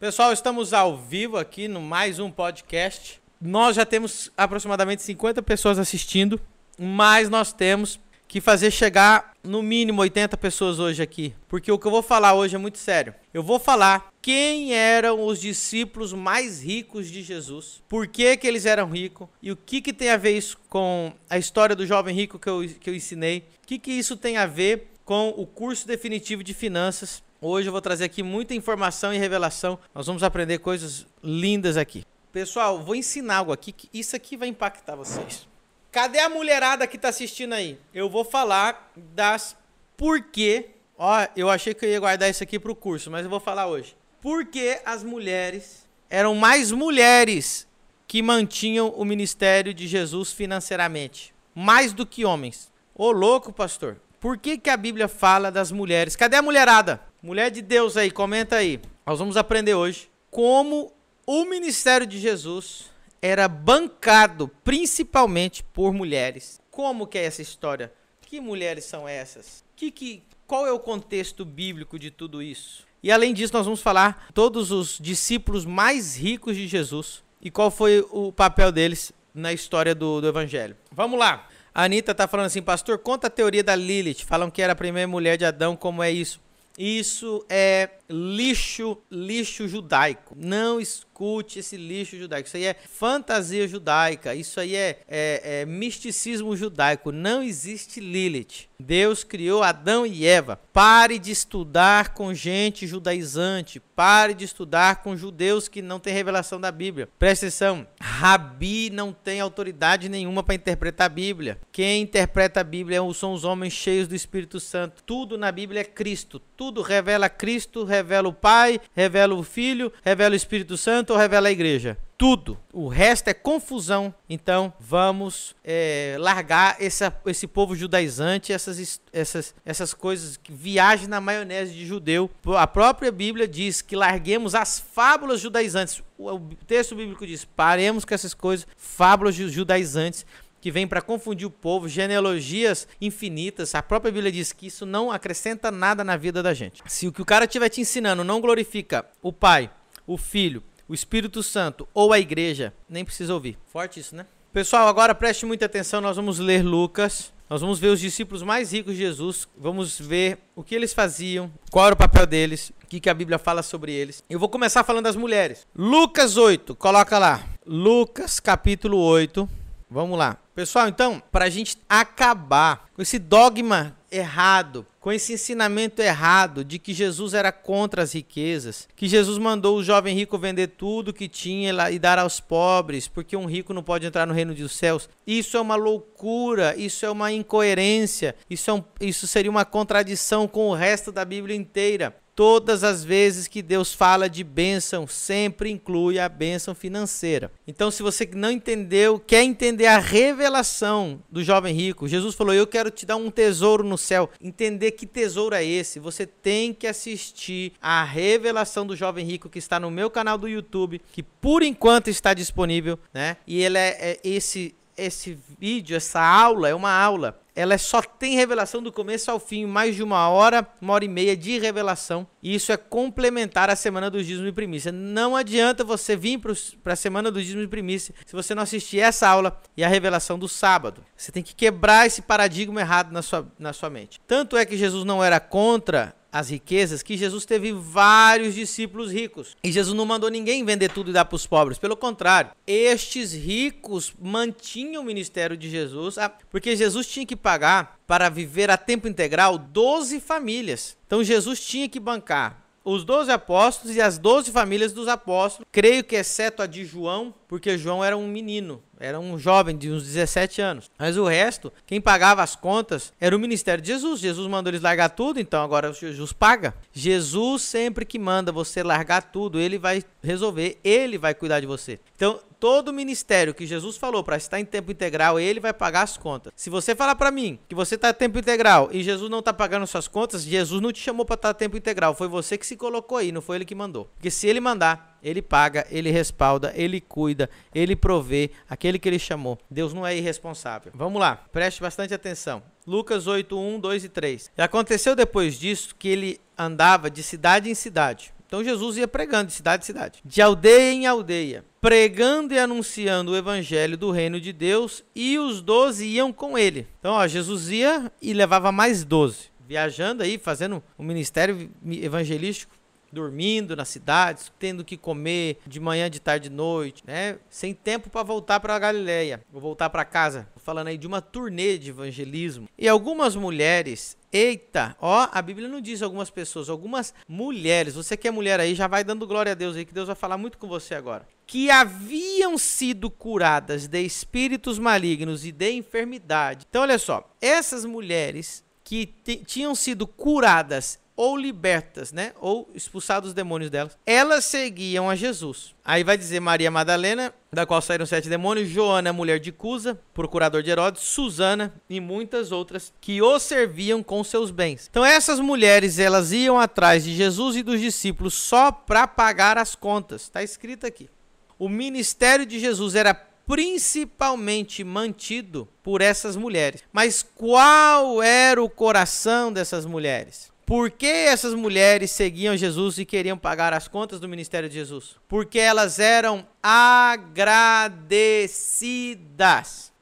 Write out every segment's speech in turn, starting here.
Pessoal, estamos ao vivo aqui no mais um podcast. Nós já temos aproximadamente 50 pessoas assistindo, mas nós temos que fazer chegar no mínimo 80 pessoas hoje aqui, porque o que eu vou falar hoje é muito sério. Eu vou falar quem eram os discípulos mais ricos de Jesus, por que, que eles eram ricos e o que, que tem a ver isso com a história do jovem rico que eu, que eu ensinei, o que, que isso tem a ver com o curso definitivo de finanças Hoje eu vou trazer aqui muita informação e revelação. Nós vamos aprender coisas lindas aqui. Pessoal, vou ensinar algo aqui que isso aqui vai impactar vocês. Cadê a mulherada que está assistindo aí? Eu vou falar das porquê. Ó, eu achei que eu ia guardar isso aqui para o curso, mas eu vou falar hoje. Por que as mulheres eram mais mulheres que mantinham o ministério de Jesus financeiramente, mais do que homens? Ô louco, pastor. Por que, que a Bíblia fala das mulheres? Cadê a mulherada? Mulher de Deus aí, comenta aí. Nós vamos aprender hoje como o ministério de Jesus era bancado principalmente por mulheres. Como que é essa história? Que mulheres são essas? Que, que, qual é o contexto bíblico de tudo isso? E além disso, nós vamos falar todos os discípulos mais ricos de Jesus e qual foi o papel deles na história do, do Evangelho. Vamos lá. A Anitta tá falando assim, pastor, conta a teoria da Lilith. Falam que era a primeira mulher de Adão, como é isso? Isso é lixo, lixo judaico. Não escute esse lixo judaico. Isso aí é fantasia judaica. Isso aí é, é, é misticismo judaico. Não existe Lilith. Deus criou Adão e Eva. Pare de estudar com gente judaizante. Pare de estudar com judeus que não têm revelação da Bíblia. Presta atenção. Rabi não tem autoridade nenhuma para interpretar a Bíblia. Quem interpreta a Bíblia são os homens cheios do Espírito Santo. Tudo na Bíblia é Cristo. Tudo revela Cristo, revela o Pai, revela o Filho, revela o Espírito Santo ou revela a Igreja tudo. O resto é confusão. Então vamos é, largar essa, esse povo judaizante, essas, essas, essas coisas que viagem na maionese de judeu. A própria Bíblia diz que larguemos as fábulas judaizantes. O texto bíblico diz: paremos com essas coisas, fábulas judaizantes que vem para confundir o povo, genealogias infinitas. A própria Bíblia diz que isso não acrescenta nada na vida da gente. Se o que o cara estiver te ensinando não glorifica o Pai, o Filho o Espírito Santo ou a igreja, nem precisa ouvir. Forte isso, né? Pessoal, agora preste muita atenção, nós vamos ler Lucas. Nós vamos ver os discípulos mais ricos de Jesus, vamos ver o que eles faziam, qual era o papel deles, o que, que a Bíblia fala sobre eles. Eu vou começar falando das mulheres. Lucas 8, coloca lá. Lucas capítulo 8. Vamos lá. Pessoal, então, para a gente acabar com esse dogma errado, com esse ensinamento errado de que Jesus era contra as riquezas, que Jesus mandou o jovem rico vender tudo que tinha e dar aos pobres, porque um rico não pode entrar no reino dos céus. Isso é uma loucura, isso é uma incoerência, isso, é um, isso seria uma contradição com o resto da Bíblia inteira. Todas as vezes que Deus fala de bênção, sempre inclui a bênção financeira. Então, se você não entendeu, quer entender a revelação do jovem rico, Jesus falou: Eu quero te dar um tesouro no céu. Entender que tesouro é esse, você tem que assistir a revelação do jovem rico que está no meu canal do YouTube, que por enquanto está disponível, né? E ele é, é esse esse vídeo, essa aula, é uma aula. Ela só tem revelação do começo ao fim, mais de uma hora, uma hora e meia de revelação. E isso é complementar a semana do dízimo e primícia. Não adianta você vir para a semana do dízimo e primícia se você não assistir essa aula e a revelação do sábado. Você tem que quebrar esse paradigma errado na sua, na sua mente. Tanto é que Jesus não era contra as riquezas que Jesus teve vários discípulos ricos. E Jesus não mandou ninguém vender tudo e dar para os pobres. Pelo contrário, estes ricos mantinham o ministério de Jesus, ah, porque Jesus tinha que pagar para viver a tempo integral 12 famílias. Então Jesus tinha que bancar os 12 apóstolos e as 12 famílias dos apóstolos, creio que exceto a de João, porque João era um menino, era um jovem de uns 17 anos. Mas o resto, quem pagava as contas era o ministério de Jesus. Jesus mandou eles largar tudo, então agora Jesus paga. Jesus sempre que manda você largar tudo, ele vai resolver, ele vai cuidar de você. Então, todo ministério que Jesus falou para estar em tempo integral, ele vai pagar as contas. Se você falar para mim que você está em tempo integral e Jesus não está pagando suas contas, Jesus não te chamou para estar em tempo integral, foi você que se colocou aí, não foi ele que mandou. Porque se ele mandar, ele paga, ele respalda, ele cuida, ele provê aquele que ele chamou. Deus não é irresponsável. Vamos lá, preste bastante atenção. Lucas 8, 1, 2 e 3. E aconteceu depois disso que ele andava de cidade em cidade Então Jesus ia pregando de cidade em cidade, de aldeia em aldeia, pregando e anunciando o evangelho do reino de Deus, e os doze iam com ele. Então, ó, Jesus ia e levava mais doze, viajando aí, fazendo um ministério evangelístico dormindo nas cidades, tendo que comer de manhã, de tarde, de noite, né? Sem tempo para voltar para a Galileia, vou voltar para casa. Falando aí de uma turnê de evangelismo. E algumas mulheres Eita, ó, a Bíblia não diz algumas pessoas, algumas mulheres. Você que é mulher aí, já vai dando glória a Deus aí, que Deus vai falar muito com você agora. Que haviam sido curadas de espíritos malignos e de enfermidade. Então, olha só, essas mulheres que tinham sido curadas ou libertas, né? Ou expulsados os demônios delas. Elas seguiam a Jesus. Aí vai dizer Maria Madalena, da qual saíram sete demônios, Joana, mulher de Cusa, procurador de Herodes, Susana e muitas outras que o serviam com seus bens. Então essas mulheres, elas iam atrás de Jesus e dos discípulos só para pagar as contas. Está escrito aqui. O ministério de Jesus era principalmente mantido por essas mulheres. Mas qual era o coração dessas mulheres? Por que essas mulheres seguiam Jesus e queriam pagar as contas do ministério de Jesus? Porque elas eram agradecidas.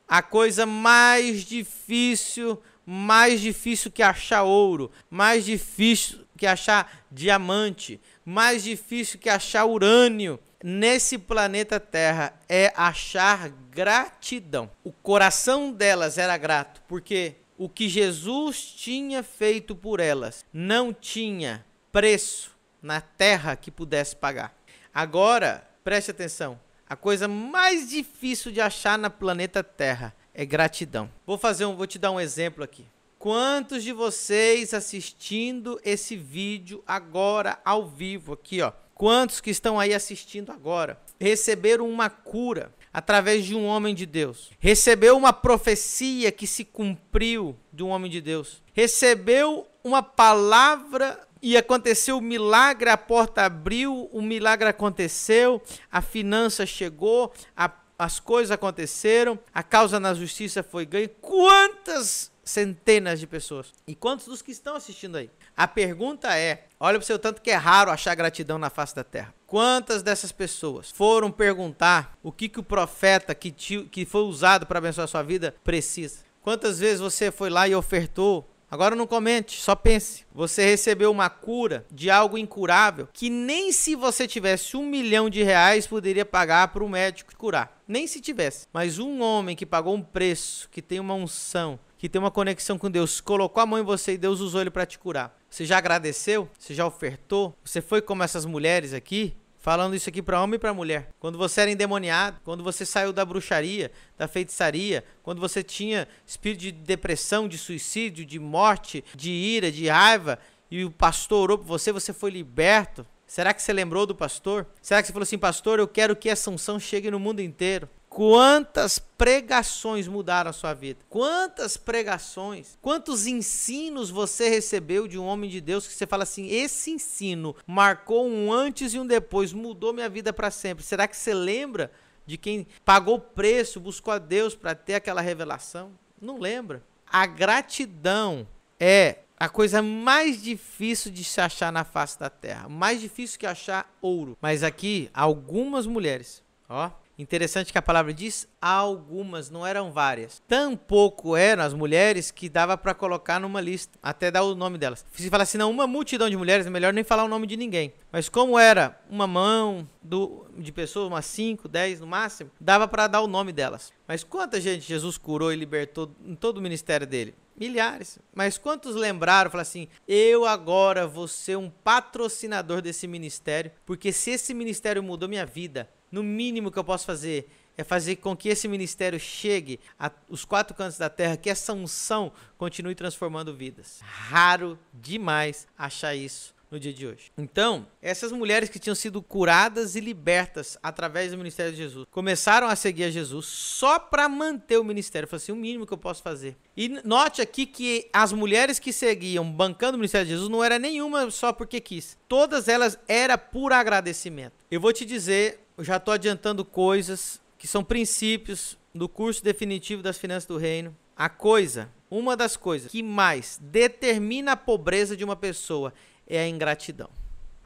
A coisa mais difícil, mais difícil que achar ouro, mais difícil que achar diamante, mais difícil que achar urânio nesse planeta Terra é achar gratidão. O coração delas era grato, porque o que Jesus tinha feito por elas não tinha preço na terra que pudesse pagar. Agora, preste atenção: a coisa mais difícil de achar na planeta Terra é gratidão. Vou fazer um, vou te dar um exemplo aqui. Quantos de vocês assistindo esse vídeo agora ao vivo aqui, ó? Quantos que estão aí assistindo agora receberam uma cura através de um homem de Deus. Recebeu uma profecia que se cumpriu de um homem de Deus. Recebeu uma palavra e aconteceu o milagre, a porta abriu, o milagre aconteceu, a finança chegou, a, as coisas aconteceram, a causa na justiça foi ganha. Quantas centenas de pessoas? E quantos dos que estão assistindo aí? A pergunta é: olha para o seu tanto que é raro achar gratidão na face da terra. Quantas dessas pessoas foram perguntar o que, que o profeta que, te, que foi usado para abençoar a sua vida precisa? Quantas vezes você foi lá e ofertou Agora não comente, só pense. Você recebeu uma cura de algo incurável que nem se você tivesse um milhão de reais poderia pagar para o médico curar. Nem se tivesse. Mas um homem que pagou um preço, que tem uma unção, que tem uma conexão com Deus, colocou a mão em você e Deus usou ele para te curar. Você já agradeceu? Você já ofertou? Você foi como essas mulheres aqui? Falando isso aqui para homem e para mulher. Quando você era endemoniado, quando você saiu da bruxaria, da feitiçaria, quando você tinha espírito de depressão, de suicídio, de morte, de ira, de raiva, e o pastor orou por você, você foi liberto. Será que você lembrou do pastor? Será que você falou assim, pastor, eu quero que essa unção chegue no mundo inteiro? Quantas pregações mudaram a sua vida? Quantas pregações? Quantos ensinos você recebeu de um homem de Deus que você fala assim: esse ensino marcou um antes e um depois, mudou minha vida para sempre? Será que você lembra de quem pagou preço, buscou a Deus para ter aquela revelação? Não lembra. A gratidão é a coisa mais difícil de se achar na face da terra, mais difícil que achar ouro. Mas aqui algumas mulheres, ó, Interessante que a palavra diz algumas, não eram várias. Tampouco eram as mulheres que dava para colocar numa lista, até dar o nome delas. Se falar assim, não, uma multidão de mulheres, é melhor nem falar o nome de ninguém. Mas como era uma mão do, de pessoas, umas 5, 10 no máximo, dava para dar o nome delas. Mas quanta gente Jesus curou e libertou em todo o ministério dele? Milhares. Mas quantos lembraram, falaram assim: eu agora vou ser um patrocinador desse ministério, porque se esse ministério mudou minha vida, no mínimo que eu posso fazer é fazer com que esse ministério chegue aos quatro cantos da terra, que essa unção continue transformando vidas. Raro demais achar isso no dia de hoje. Então, essas mulheres que tinham sido curadas e libertas através do ministério de Jesus começaram a seguir a Jesus só para manter o ministério. Foi assim, o mínimo que eu posso fazer. E note aqui que as mulheres que seguiam bancando o ministério de Jesus não era nenhuma só porque quis. Todas elas era por agradecimento. Eu vou te dizer eu já estou adiantando coisas que são princípios do curso definitivo das finanças do reino. A coisa, uma das coisas que mais determina a pobreza de uma pessoa é a ingratidão.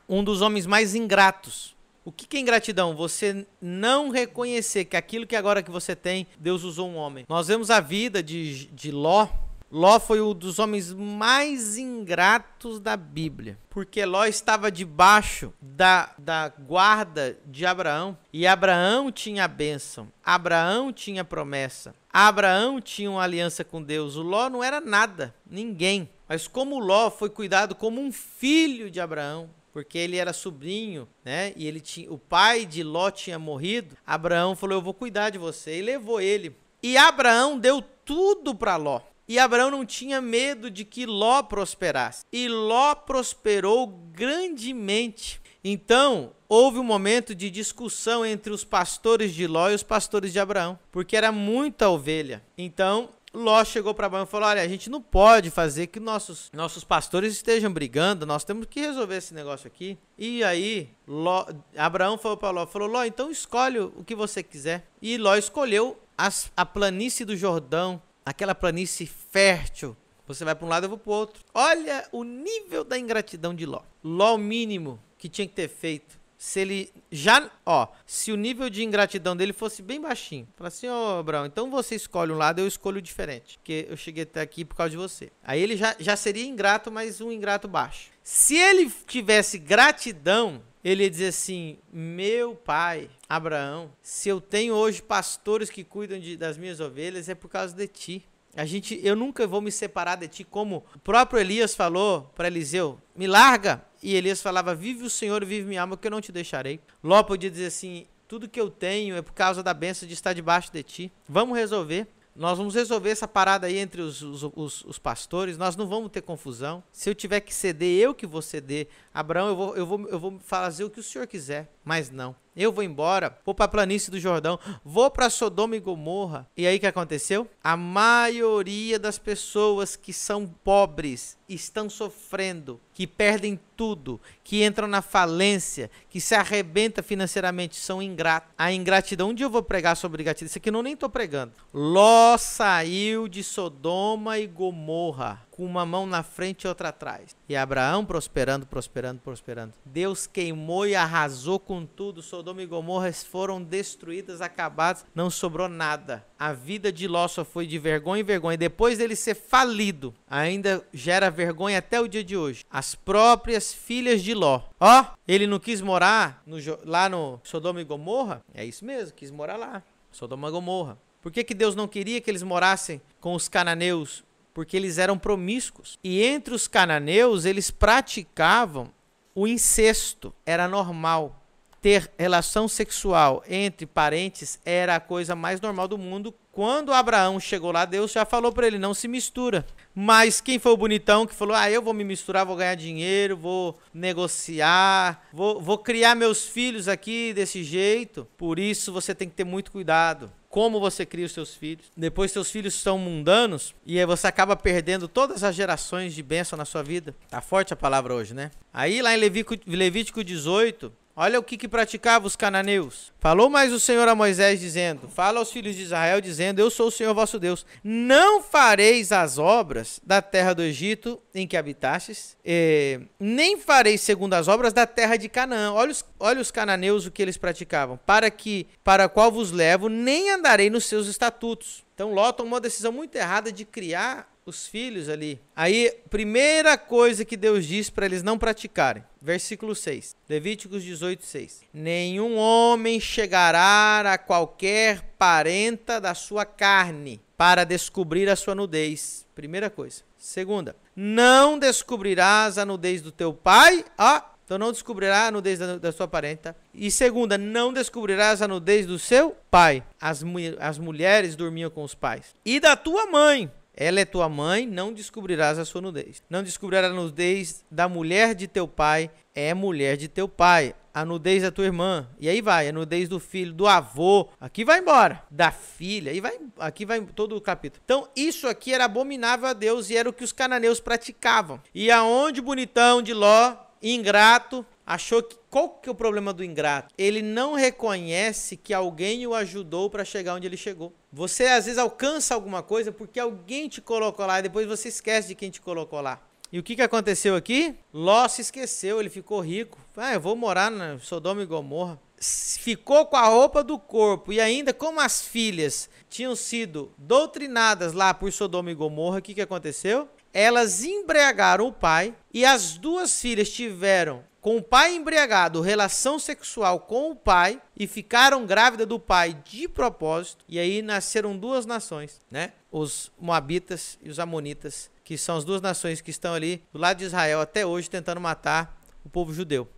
um dos homens mais ingratos. O que, é ingratidão? Você não reconhecer que aquilo que agora que você tem, Deus usou um homem. Nós vemos a vida de, de Ló. Ló foi um dos homens mais ingratos da Bíblia, porque Ló estava debaixo da, da guarda de Abraão, e Abraão tinha a bênção, Abraão tinha promessa, Abraão tinha uma aliança com Deus, o Ló não era nada, ninguém. Mas como Ló foi cuidado como um filho de Abraão, porque ele era sobrinho, né? E ele tinha, o pai de Ló tinha morrido. Abraão falou: "Eu vou cuidar de você" e levou ele. E Abraão deu tudo para Ló. E Abraão não tinha medo de que Ló prosperasse. E Ló prosperou grandemente. Então, houve um momento de discussão entre os pastores de Ló e os pastores de Abraão, porque era muita ovelha. Então, Ló chegou para Abraão e falou: Olha, a gente não pode fazer que nossos, nossos pastores estejam brigando, nós temos que resolver esse negócio aqui. E aí, Ló, Abraão falou para Ló: falou, Ló, então escolhe o que você quiser. E Ló escolheu as, a planície do Jordão, aquela planície fértil. Você vai para um lado, eu vou para o outro. Olha o nível da ingratidão de Ló. Ló, o mínimo que tinha que ter feito se ele já, ó, se o nível de ingratidão dele fosse bem baixinho, fala assim, ó, oh, Abraão, então você escolhe um lado, eu escolho diferente, porque eu cheguei até aqui por causa de você. Aí ele já, já seria ingrato, mas um ingrato baixo. Se ele tivesse gratidão, ele ia dizer assim: Meu pai, Abraão, se eu tenho hoje pastores que cuidam de, das minhas ovelhas, é por causa de ti. A gente, eu nunca vou me separar de ti, como o próprio Elias falou para Eliseu: Me larga, e Elias falava: Vive o Senhor, vive minha alma, que eu não te deixarei. Ló podia dizer assim: Tudo que eu tenho é por causa da benção de estar debaixo de ti. Vamos resolver. Nós vamos resolver essa parada aí entre os, os, os, os, pastores, nós não vamos ter confusão. Se eu tiver que ceder, eu que vou ceder. Abraão, eu vou, eu vou, eu vou fazer o que o senhor quiser, mas não. Eu vou embora, vou para a planície do Jordão, vou para Sodoma e Gomorra. E aí que aconteceu? A maioria das pessoas que são pobres estão sofrendo, que perdem tudo, que entram na falência, que se arrebenta financeiramente, são ingratos. A ingratidão, um dia eu vou pregar sobre gratidão, isso aqui eu não nem estou pregando. Ló saiu de Sodoma e Gomorra com uma mão na frente e outra atrás. E Abraão prosperando, prosperando, prosperando. Deus queimou e arrasou com tudo. Sodoma e Gomorra foram destruídas, acabadas, não sobrou nada. A vida de Ló só foi de vergonha em vergonha. Depois dele ser falido, ainda gera vergonha até o dia de hoje. As próprias filhas de Ló. Ó, ele não quis morar no, lá no Sodoma e Gomorra? É isso mesmo, quis morar lá. Sodoma e Gomorra. Por que, que Deus não queria que eles morassem com os cananeus porque eles eram promíscuos. E entre os cananeus, eles praticavam o incesto, era normal. Ter relação sexual entre parentes era a coisa mais normal do mundo. Quando Abraão chegou lá, Deus já falou para ele: não se mistura. Mas quem foi o bonitão que falou: ah, eu vou me misturar, vou ganhar dinheiro, vou negociar, vou, vou criar meus filhos aqui desse jeito? Por isso você tem que ter muito cuidado como você cria os seus filhos. Depois seus filhos são mundanos e aí você acaba perdendo todas as gerações de bênção na sua vida. Tá forte a palavra hoje, né? Aí lá em Levítico, Levítico 18, Olha o que, que praticavam os cananeus. Falou mais o Senhor a Moisés, dizendo: Fala aos filhos de Israel, dizendo: Eu sou o Senhor vosso Deus. Não fareis as obras da terra do Egito em que habitastes, eh, nem fareis segundo as obras da terra de Canaã. Olha os, olha os cananeus o que eles praticavam. Para que, para qual vos levo, nem andarei nos seus estatutos. Então Ló tomou uma decisão muito errada de criar os filhos ali. Aí, primeira coisa que Deus diz para eles não praticarem. Versículo 6. Levíticos 18, 6. Nenhum homem chegará a qualquer parenta da sua carne para descobrir a sua nudez. Primeira coisa. Segunda, não descobrirás a nudez do teu pai. Ah, então não descobrirá a nudez da, da, sua parenta. E segunda, não descobrirás a nudez do seu pai. As, as mulheres dormiam com os pais. E da tua mãe. Ela é tua mãe, não descobrirás a sua nudez. Não descobrirás a nudez da mulher de teu pai, é mulher de teu pai. A nudez da tua irmã. E aí vai, a nudez do filho, do avô. Aqui vai embora. Da filha. E vai, aqui vai todo o capítulo. Então, isso aqui era abominável a Deus e era o que os cananeus praticavam. E aonde bonitão de Ló, ingrato, achou que qual que é o problema do ingrato? Ele não reconhece que alguém o ajudou para chegar onde ele chegou. Você às vezes alcança alguma coisa porque alguém te colocou lá e depois você esquece de quem te colocou lá. E o que, que aconteceu aqui? Ló se esqueceu, ele ficou rico. Ah, eu vou morar na Sodoma e Gomorra. Ficou com a roupa do corpo e ainda como as filhas tinham sido doutrinadas lá por Sodoma e Gomorra, o que, que aconteceu? Elas embriagaram o pai e as duas filhas tiveram com o pai embriagado relação sexual com o pai e ficaram grávidas do pai de propósito e aí nasceram duas nações, né? Os moabitas e os amonitas, que são as duas nações que estão ali do lado de Israel até hoje tentando matar o povo judeu.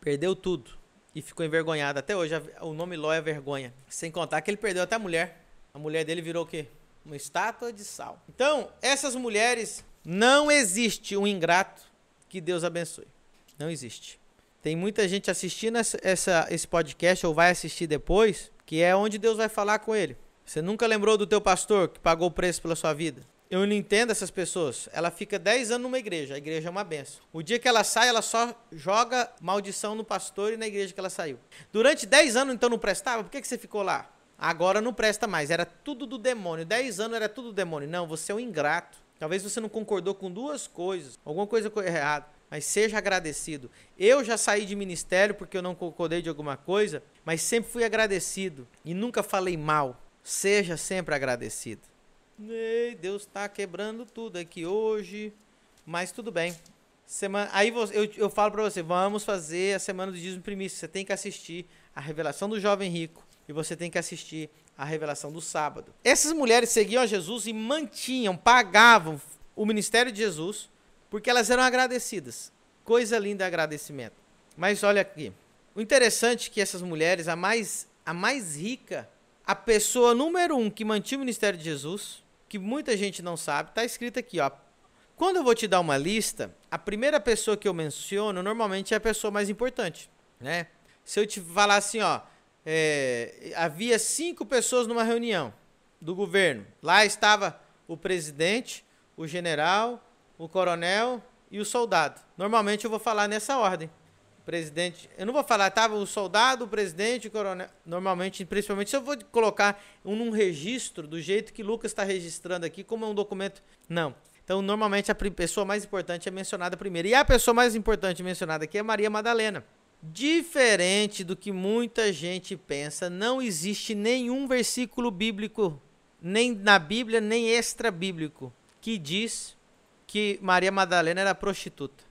Perdeu tudo e ficou envergonhado até hoje. O nome Ló é vergonha, sem contar que ele perdeu até a mulher. A mulher dele virou o quê? Uma estátua de sal. Então, essas mulheres não existe um ingrato que Deus abençoe. Não existe. Tem muita gente assistindo essa, essa, esse podcast ou vai assistir depois, que é onde Deus vai falar com ele. Você nunca lembrou do teu pastor que pagou o preço pela sua vida? Eu não entendo essas pessoas. Ela fica 10 anos numa igreja. A igreja é uma benção. O dia que ela sai, ela só joga maldição no pastor e na igreja que ela saiu. Durante 10 anos, então, não prestava? Por que, que você ficou lá? Agora não presta mais. Era tudo do demônio. 10 anos era tudo do demônio. Não, você é um ingrato. Talvez você não concordou com duas coisas. Alguma coisa errada mas seja agradecido. Eu já saí de ministério porque eu não concordei de alguma coisa, mas sempre fui agradecido e nunca falei mal. Seja sempre agradecido. Ei, Deus está quebrando tudo aqui hoje, mas tudo bem. Semana, aí eu, eu falo para você, vamos fazer a semana do dízimo primício. Você tem que assistir a revelação do jovem rico e você tem que assistir a revelação do sábado. Essas mulheres seguiam a Jesus e mantinham, pagavam o ministério de Jesus porque elas eram agradecidas. Coisa linda agradecimento. Mas olha aqui, o interessante é que essas mulheres, a mais, a mais rica, a pessoa número um que mantinha o ministério de Jesus, que muita gente não sabe, está escrito aqui, ó. Quando eu vou te dar uma lista, a primeira pessoa que eu menciono normalmente é a pessoa mais importante, né? Se eu te falar assim, ó, é, havia cinco pessoas numa reunião do governo. Lá estava o presidente, o general, o coronel e o soldado. Normalmente eu vou falar nessa ordem. Presidente, eu não vou falar, tava o soldado, o presidente, o coronel. Normalmente, principalmente se eu vou colocar um num registro do jeito que Lucas está registrando aqui, como é um documento. Não. Então, normalmente a pessoa mais importante é mencionada primeiro. E a pessoa mais importante mencionada aqui é Maria Madalena. Diferente do que muita gente pensa, não existe nenhum versículo bíblico, nem na Bíblia, nem extra bíblico, que diz que Maria Madalena era prostituta.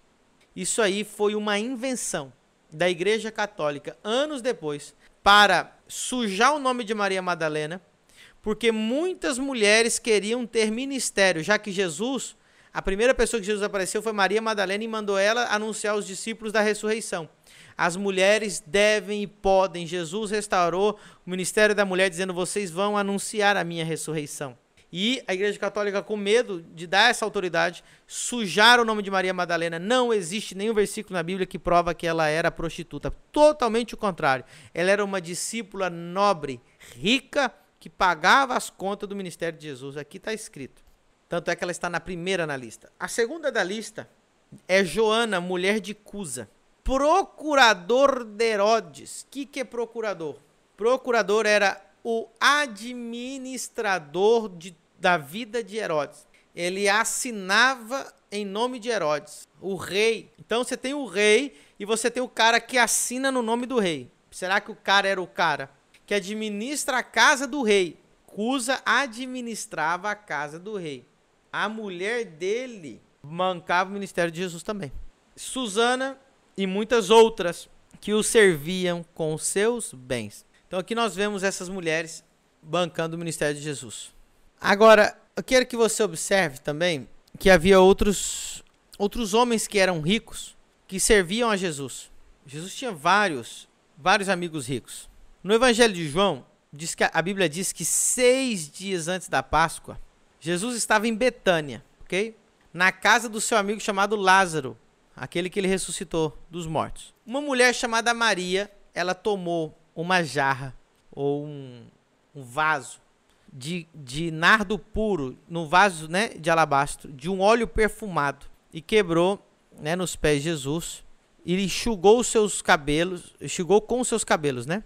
Isso aí foi uma invenção da Igreja Católica anos depois para sujar o nome de Maria Madalena, porque muitas mulheres queriam ter ministério, já que Jesus, a primeira pessoa que Jesus apareceu foi Maria Madalena e mandou ela anunciar aos discípulos da ressurreição. As mulheres devem e podem. Jesus restaurou o ministério da mulher dizendo: "Vocês vão anunciar a minha ressurreição". E a Igreja Católica, com medo de dar essa autoridade, sujar o nome de Maria Madalena. Não existe nenhum versículo na Bíblia que prova que ela era prostituta. Totalmente o contrário. Ela era uma discípula nobre, rica, que pagava as contas do ministério de Jesus. Aqui está escrito. Tanto é que ela está na primeira na lista. A segunda da lista é Joana, mulher de Cusa. Procurador de Herodes. O que, que é procurador? Procurador era o administrador de, da vida de Herodes. Ele assinava em nome de Herodes, o rei. Então você tem o rei e você tem o cara que assina no nome do rei. Será que o cara era o cara que administra a casa do rei? Cusa administrava a casa do rei. A mulher dele mancava o ministério de Jesus também. Susana e muitas outras que o serviam com seus bens. Então aqui nós vemos essas mulheres bancando o ministério de Jesus. Agora, eu quero que você observe também que havia outros outros homens que eram ricos que serviam a Jesus. Jesus tinha vários vários amigos ricos. No Evangelho de João diz que a Bíblia diz que seis dias antes da Páscoa Jesus estava em Betânia, ok? Na casa do seu amigo chamado Lázaro, aquele que ele ressuscitou dos mortos. Uma mulher chamada Maria, ela tomou uma jarra ou um, um vaso de, de nardo puro, no vaso né, de alabastro, de um óleo perfumado, e quebrou né, nos pés de Jesus, e enxugou os seus cabelos, enxugou com os seus cabelos, né?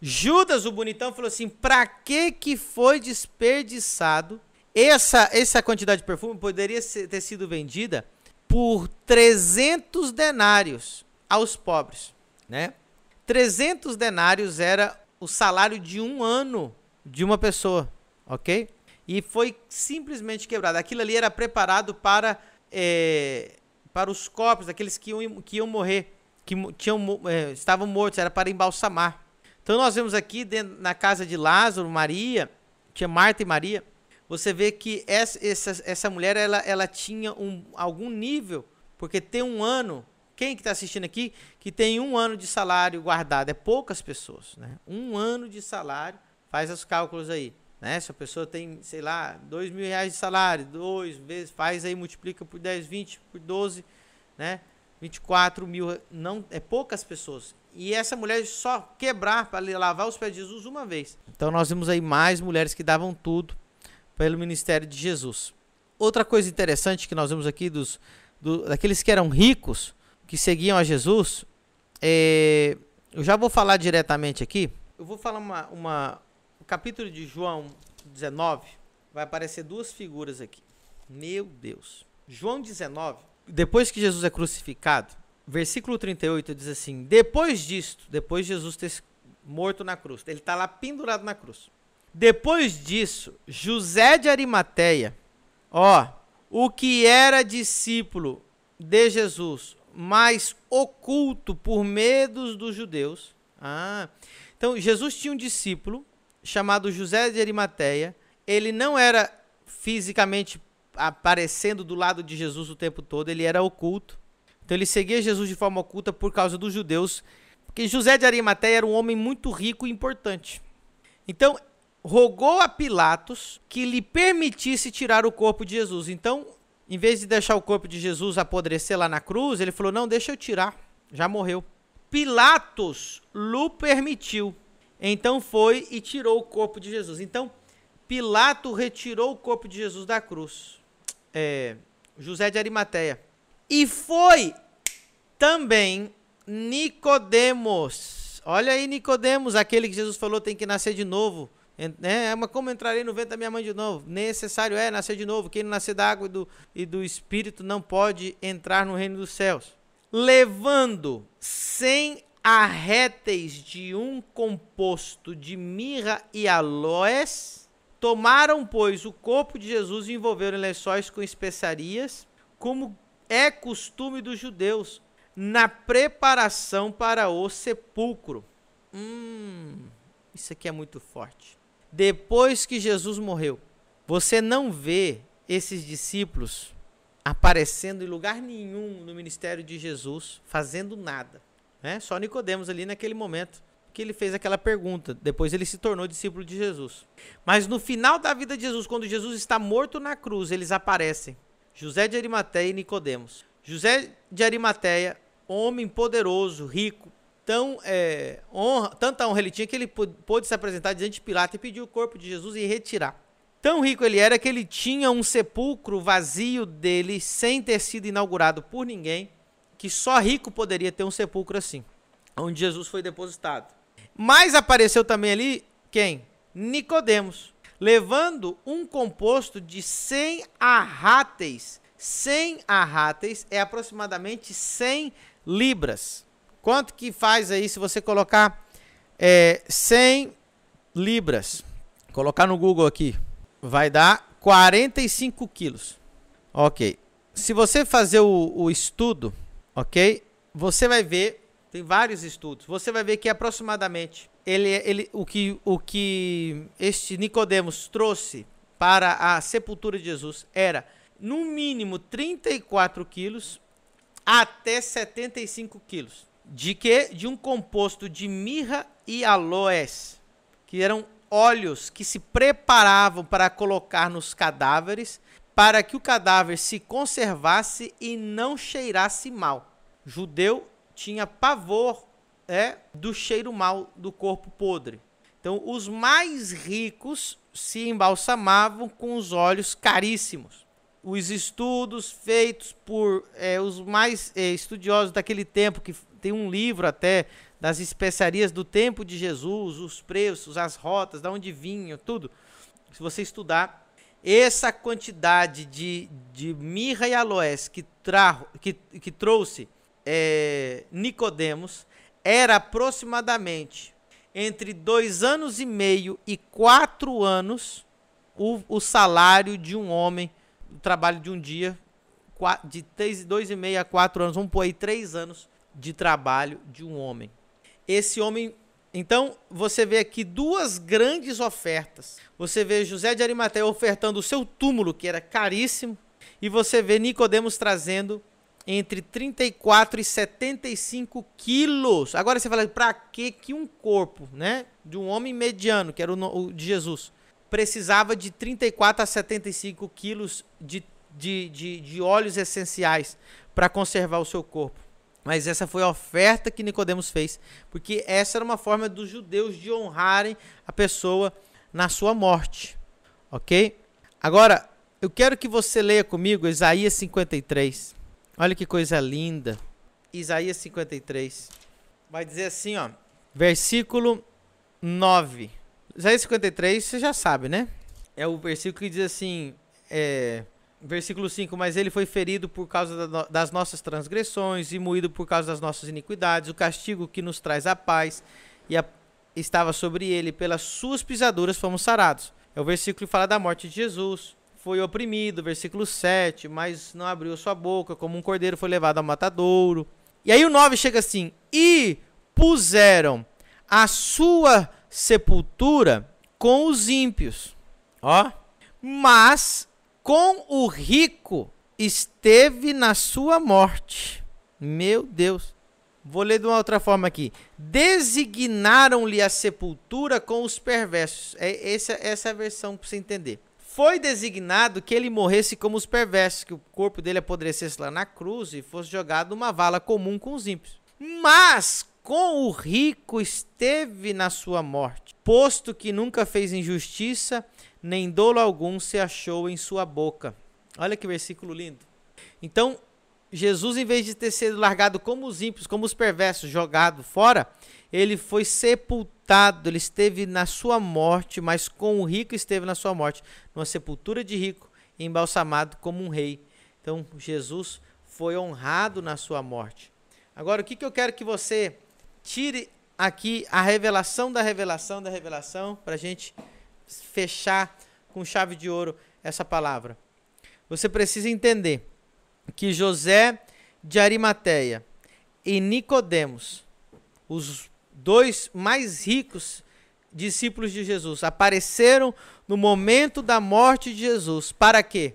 Judas, o bonitão, falou assim: para que que foi desperdiçado? Essa, essa quantidade de perfume poderia ser, ter sido vendida por 300 denários aos pobres. né? 300 denários era o salário de um ano de uma pessoa, ok? E foi simplesmente quebrado. Aquilo ali era preparado para, é, para os corpos, aqueles que iam, que iam morrer, que tinham, é, estavam mortos, era para embalsamar. Então nós vemos aqui dentro, na casa de Lázaro, Maria, tinha Marta e Maria, você vê que essa, essa, essa mulher ela, ela tinha um, algum nível, porque tem um ano quem que está assistindo aqui que tem um ano de salário guardado? É poucas pessoas, né? Um ano de salário, faz os cálculos aí, né? Se a pessoa tem, sei lá, dois mil reais de salário, dois vezes, faz aí, multiplica por 10, 20, por 12, né? 24 mil, não, é poucas pessoas. E essa mulher só quebrar para lavar os pés de Jesus uma vez. Então nós vimos aí mais mulheres que davam tudo pelo ministério de Jesus. Outra coisa interessante que nós vemos aqui dos do, daqueles que eram ricos, que seguiam a Jesus, é, eu já vou falar diretamente aqui. Eu vou falar uma, uma. O capítulo de João 19 vai aparecer duas figuras aqui. Meu Deus. João 19, depois que Jesus é crucificado, versículo 38 diz assim: Depois disto, depois de Jesus ter morto na cruz, ele está lá pendurado na cruz. Depois disso, José de Arimateia, ó, o que era discípulo de Jesus, mas oculto por medos dos judeus. Ah, então Jesus tinha um discípulo chamado José de Arimateia. Ele não era fisicamente aparecendo do lado de Jesus o tempo todo, ele era oculto. Então ele seguia Jesus de forma oculta por causa dos judeus, porque José de Arimateia era um homem muito rico e importante. Então rogou a Pilatos que lhe permitisse tirar o corpo de Jesus. Então em vez de deixar o corpo de Jesus apodrecer lá na cruz, ele falou: Não, deixa eu tirar, já morreu. Pilatos lhe permitiu. Então foi e tirou o corpo de Jesus. Então, Pilato retirou o corpo de Jesus da cruz. É, José de Arimateia. E foi também Nicodemos. Olha aí, Nicodemos, aquele que Jesus falou tem que nascer de novo. É, mas como entrarei no vento da minha mãe de novo? Necessário é nascer de novo. Quem não nascer da água e do, e do Espírito não pode entrar no reino dos céus. Levando cem arréteis de um composto de mirra e aloés, tomaram, pois, o corpo de Jesus e envolveram em lençóis com especiarias, como é costume dos judeus, na preparação para o sepulcro. Hum, isso aqui é muito forte depois que Jesus morreu. Você não vê esses discípulos aparecendo em lugar nenhum no ministério de Jesus, fazendo nada. Né? Só Nicodemos ali naquele momento que ele fez aquela pergunta. Depois ele se tornou discípulo de Jesus. Mas no final da vida de Jesus, quando Jesus está morto na cruz, eles aparecem. José de Arimateia e Nicodemos. José de Arimateia, homem poderoso, rico, tão é, honra, tanta honra ele tinha que ele pôde se apresentar diante de Pilato e pedir o corpo de Jesus e retirar. Tão rico ele era que ele tinha um sepulcro vazio dele sem ter sido inaugurado por ninguém, que só rico poderia ter um sepulcro assim, onde Jesus foi depositado. Mas apareceu também ali quem? Nicodemos, levando um composto de 100 arráteis. 100 arráteis é aproximadamente 100 libras. Quanto que faz aí se você colocar é, 100 libras? Colocar no Google aqui. Vai dar 45 quilos. Ok. Se você fazer o, o estudo, ok? Você vai ver, tem vários estudos. Você vai ver que aproximadamente ele, ele, o, que, o que este Nicodemos trouxe para a sepultura de Jesus era no mínimo 34 quilos até 75 quilos. De que? De um composto de mirra e aloés, que eram óleos que se preparavam para colocar nos cadáveres, para que o cadáver se conservasse e não cheirasse mal. Judeu tinha pavor é, do cheiro mal do corpo podre. Então, os mais ricos se embalsamavam com os óleos caríssimos. Os estudos feitos por é, os mais é, estudiosos daquele tempo, que tem um livro até das especiarias do tempo de Jesus, os preços, as rotas, de onde vinham, tudo. Se você estudar, essa quantidade de, de mirra e aloés que, tra, que, que trouxe é, Nicodemos era aproximadamente entre dois anos e meio e quatro anos o, o salário de um homem, trabalho de um dia, de três, dois e meio a quatro anos, vamos pôr aí três anos de trabalho de um homem. Esse homem então, você vê aqui duas grandes ofertas. Você vê José de Arimateia ofertando o seu túmulo, que era caríssimo, e você vê Nicodemos trazendo entre 34 e 75 quilos. Agora você fala, para que que um corpo, né, de um homem mediano, que era o de Jesus, precisava de 34 a 75 quilos de, de, de, de óleos essenciais para conservar o seu corpo? Mas essa foi a oferta que Nicodemos fez, porque essa era uma forma dos judeus de honrarem a pessoa na sua morte. OK? Agora, eu quero que você leia comigo Isaías 53. Olha que coisa linda. Isaías 53. Vai dizer assim, ó, versículo 9. Isaías 53, você já sabe, né? É o versículo que diz assim, é, Versículo 5: Mas ele foi ferido por causa das nossas transgressões e moído por causa das nossas iniquidades. O castigo que nos traz a paz e a, estava sobre ele. Pelas suas pisaduras fomos sarados. É o versículo que fala da morte de Jesus. Foi oprimido, versículo 7, mas não abriu sua boca, como um cordeiro foi levado ao matadouro. E aí o 9 chega assim: E puseram a sua sepultura com os ímpios. Ó. Mas com o rico esteve na sua morte. Meu Deus. Vou ler de uma outra forma aqui. Designaram-lhe a sepultura com os perversos. É essa, essa é a versão para você entender. Foi designado que ele morresse como os perversos, que o corpo dele apodrecesse lá na cruz e fosse jogado numa vala comum com os ímpios. Mas com o rico esteve na sua morte, posto que nunca fez injustiça, nem dolo algum se achou em sua boca. Olha que versículo lindo. Então, Jesus, em vez de ter sido largado como os ímpios, como os perversos, jogado fora, ele foi sepultado, ele esteve na sua morte, mas com o rico esteve na sua morte, numa sepultura de rico, embalsamado como um rei. Então, Jesus foi honrado na sua morte. Agora, o que, que eu quero que você tire aqui a revelação da revelação da revelação, para a gente fechar com chave de ouro essa palavra. Você precisa entender que José de Arimateia e Nicodemos, os dois mais ricos discípulos de Jesus, apareceram no momento da morte de Jesus. Para quê?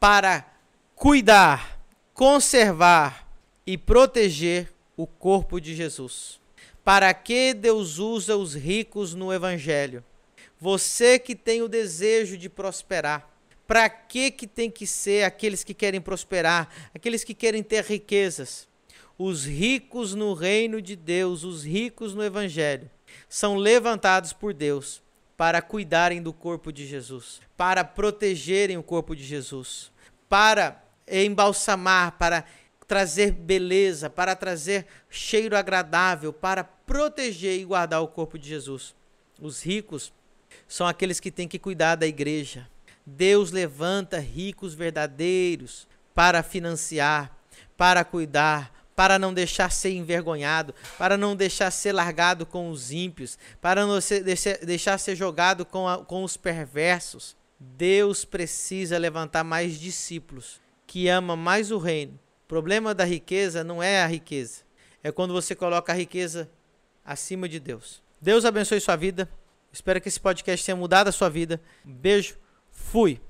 Para cuidar, conservar e proteger o corpo de Jesus. Para que Deus usa os ricos no evangelho? Você que tem o desejo de prosperar, para que que tem que ser aqueles que querem prosperar, aqueles que querem ter riquezas? Os ricos no reino de Deus, os ricos no evangelho, são levantados por Deus para cuidarem do corpo de Jesus, para protegerem o corpo de Jesus, para embalsamar, para trazer beleza, para trazer cheiro agradável, para proteger e guardar o corpo de Jesus. Os ricos são aqueles que têm que cuidar da igreja. Deus levanta ricos verdadeiros para financiar, para cuidar, para não deixar ser envergonhado, para não deixar ser largado com os ímpios, para não ser, deixar ser jogado com, a, com os perversos. Deus precisa levantar mais discípulos que amam mais o reino. O problema da riqueza não é a riqueza, é quando você coloca a riqueza acima de Deus. Deus abençoe sua vida. Espero que esse podcast tenha mudado a sua vida. beijo, fui!